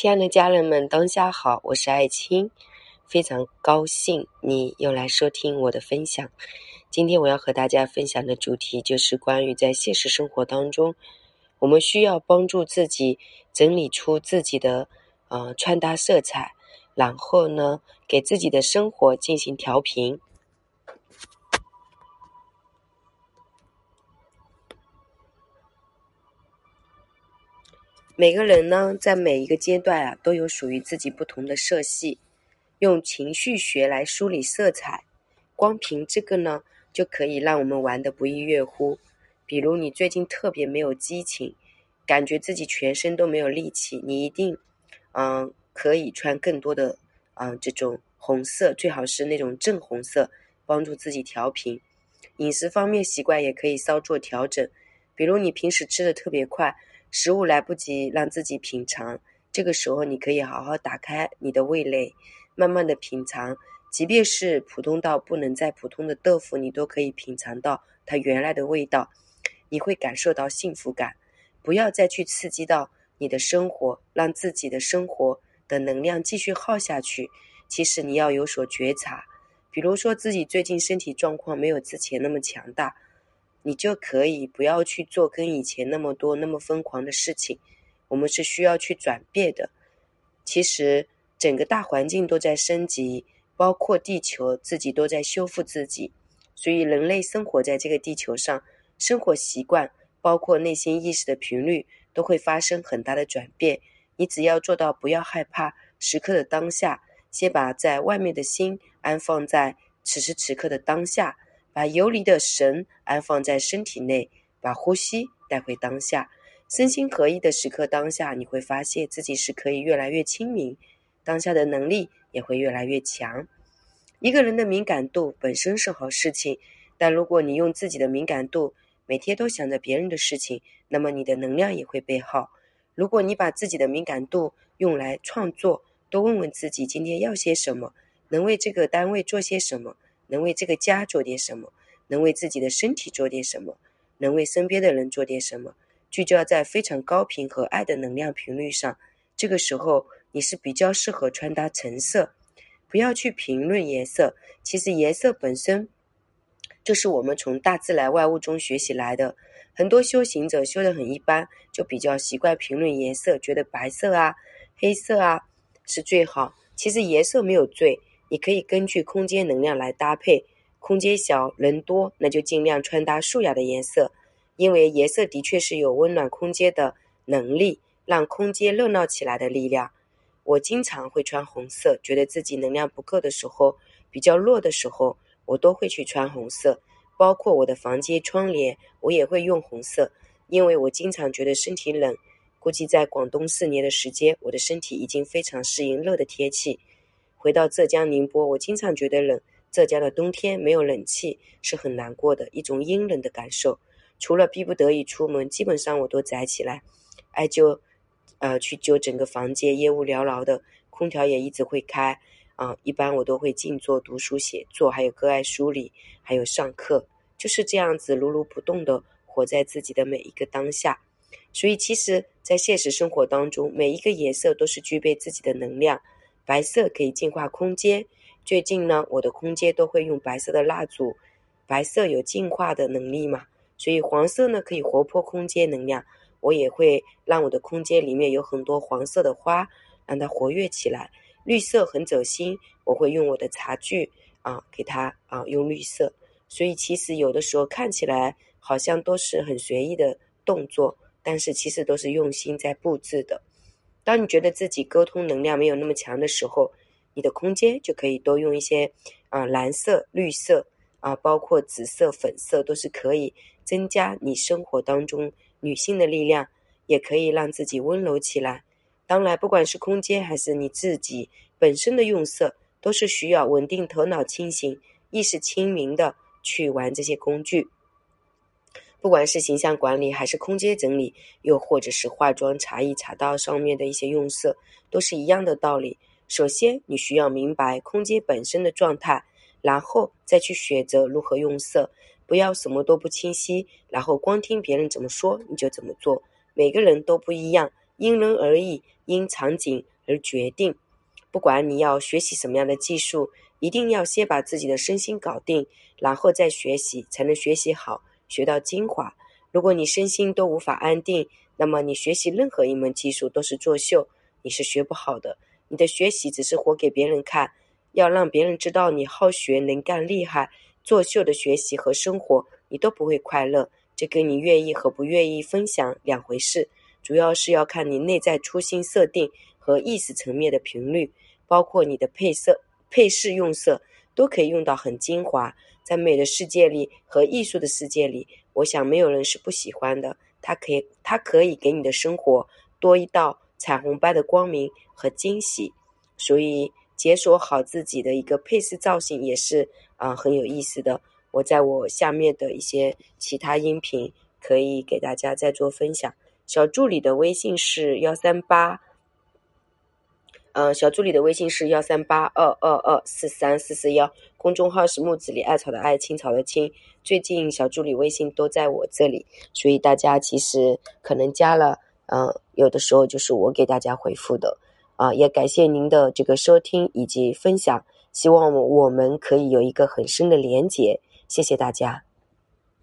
亲爱的家人们，当下好，我是爱青，非常高兴你又来收听我的分享。今天我要和大家分享的主题就是关于在现实生活当中，我们需要帮助自己整理出自己的呃穿搭色彩，然后呢，给自己的生活进行调频。每个人呢，在每一个阶段啊，都有属于自己不同的色系。用情绪学来梳理色彩，光凭这个呢，就可以让我们玩得不亦乐乎。比如你最近特别没有激情，感觉自己全身都没有力气，你一定，嗯，可以穿更多的，嗯，这种红色，最好是那种正红色，帮助自己调频。饮食方面习惯也可以稍作调整，比如你平时吃的特别快。食物来不及让自己品尝，这个时候你可以好好打开你的味蕾，慢慢的品尝，即便是普通到不能再普通的豆腐，你都可以品尝到它原来的味道，你会感受到幸福感。不要再去刺激到你的生活，让自己的生活的能量继续耗下去。其实你要有所觉察，比如说自己最近身体状况没有之前那么强大。你就可以不要去做跟以前那么多那么疯狂的事情，我们是需要去转变的。其实整个大环境都在升级，包括地球自己都在修复自己，所以人类生活在这个地球上，生活习惯包括内心意识的频率都会发生很大的转变。你只要做到不要害怕，时刻的当下，先把在外面的心安放在此时此刻的当下。把游离的神安放在身体内，把呼吸带回当下，身心合一的时刻当下，你会发现自己是可以越来越清明，当下的能力也会越来越强。一个人的敏感度本身是好事情，但如果你用自己的敏感度每天都想着别人的事情，那么你的能量也会被耗。如果你把自己的敏感度用来创作，多问问自己今天要些什么，能为这个单位做些什么。能为这个家做点什么，能为自己的身体做点什么，能为身边的人做点什么，聚焦在非常高频和爱的能量频率上。这个时候，你是比较适合穿搭橙色。不要去评论颜色，其实颜色本身就是我们从大自然万物中学习来的。很多修行者修得很一般，就比较习惯评论颜色，觉得白色啊、黑色啊是最好。其实颜色没有最。你可以根据空间能量来搭配，空间小人多，那就尽量穿搭素雅的颜色，因为颜色的确是有温暖空间的能力，让空间热闹起来的力量。我经常会穿红色，觉得自己能量不够的时候，比较弱的时候，我都会去穿红色。包括我的房间窗帘，我也会用红色，因为我经常觉得身体冷。估计在广东四年的时间，我的身体已经非常适应热的天气。回到浙江宁波，我经常觉得冷。浙江的冬天没有冷气是很难过的一种阴冷的感受。除了逼不得已出门，基本上我都宅起来，艾灸，呃，去灸整个房间，烟雾缭绕的，空调也一直会开。啊，一般我都会静坐读书写作，还有个案梳理，还有上课，就是这样子如如不动的活在自己的每一个当下。所以，其实，在现实生活当中，每一个颜色都是具备自己的能量。白色可以净化空间。最近呢，我的空间都会用白色的蜡烛，白色有净化的能力嘛，所以黄色呢可以活泼空间能量。我也会让我的空间里面有很多黄色的花，让它活跃起来。绿色很走心，我会用我的茶具啊，给它啊用绿色。所以其实有的时候看起来好像都是很随意的动作，但是其实都是用心在布置的。当你觉得自己沟通能量没有那么强的时候，你的空间就可以多用一些啊蓝色、绿色啊，包括紫色、粉色都是可以增加你生活当中女性的力量，也可以让自己温柔起来。当然，不管是空间还是你自己本身的用色，都是需要稳定头脑清醒、意识清明的去玩这些工具。不管是形象管理，还是空间整理，又或者是化妆、茶艺、茶道上面的一些用色，都是一样的道理。首先，你需要明白空间本身的状态，然后再去选择如何用色。不要什么都不清晰，然后光听别人怎么说你就怎么做。每个人都不一样，因人而异，因场景而决定。不管你要学习什么样的技术，一定要先把自己的身心搞定，然后再学习，才能学习好，学到精华。如果你身心都无法安定，那么你学习任何一门技术都是作秀，你是学不好的。你的学习只是活给别人看，要让别人知道你好学、能干、厉害。作秀的学习和生活，你都不会快乐。这跟你愿意和不愿意分享两回事。主要是要看你内在初心设定和意识层面的频率，包括你的配色、配饰用色，都可以用到很精华。在美的世界里和艺术的世界里，我想没有人是不喜欢的。它可以，它可以给你的生活多一道彩虹般的光明和惊喜。所以，解锁好自己的一个配饰造型也是啊很有意思的。我在我下面的一些其他音频可以给大家再做分享。小助理的微信是幺三八，呃，小助理的微信是幺三八二二二四三四四幺，公众号是木子里艾草的艾，青草的青。最近小助理微信都在我这里，所以大家其实可能加了，嗯，有的时候就是我给大家回复的，啊，也感谢您的这个收听以及分享，希望我们可以有一个很深的连结，谢谢大家。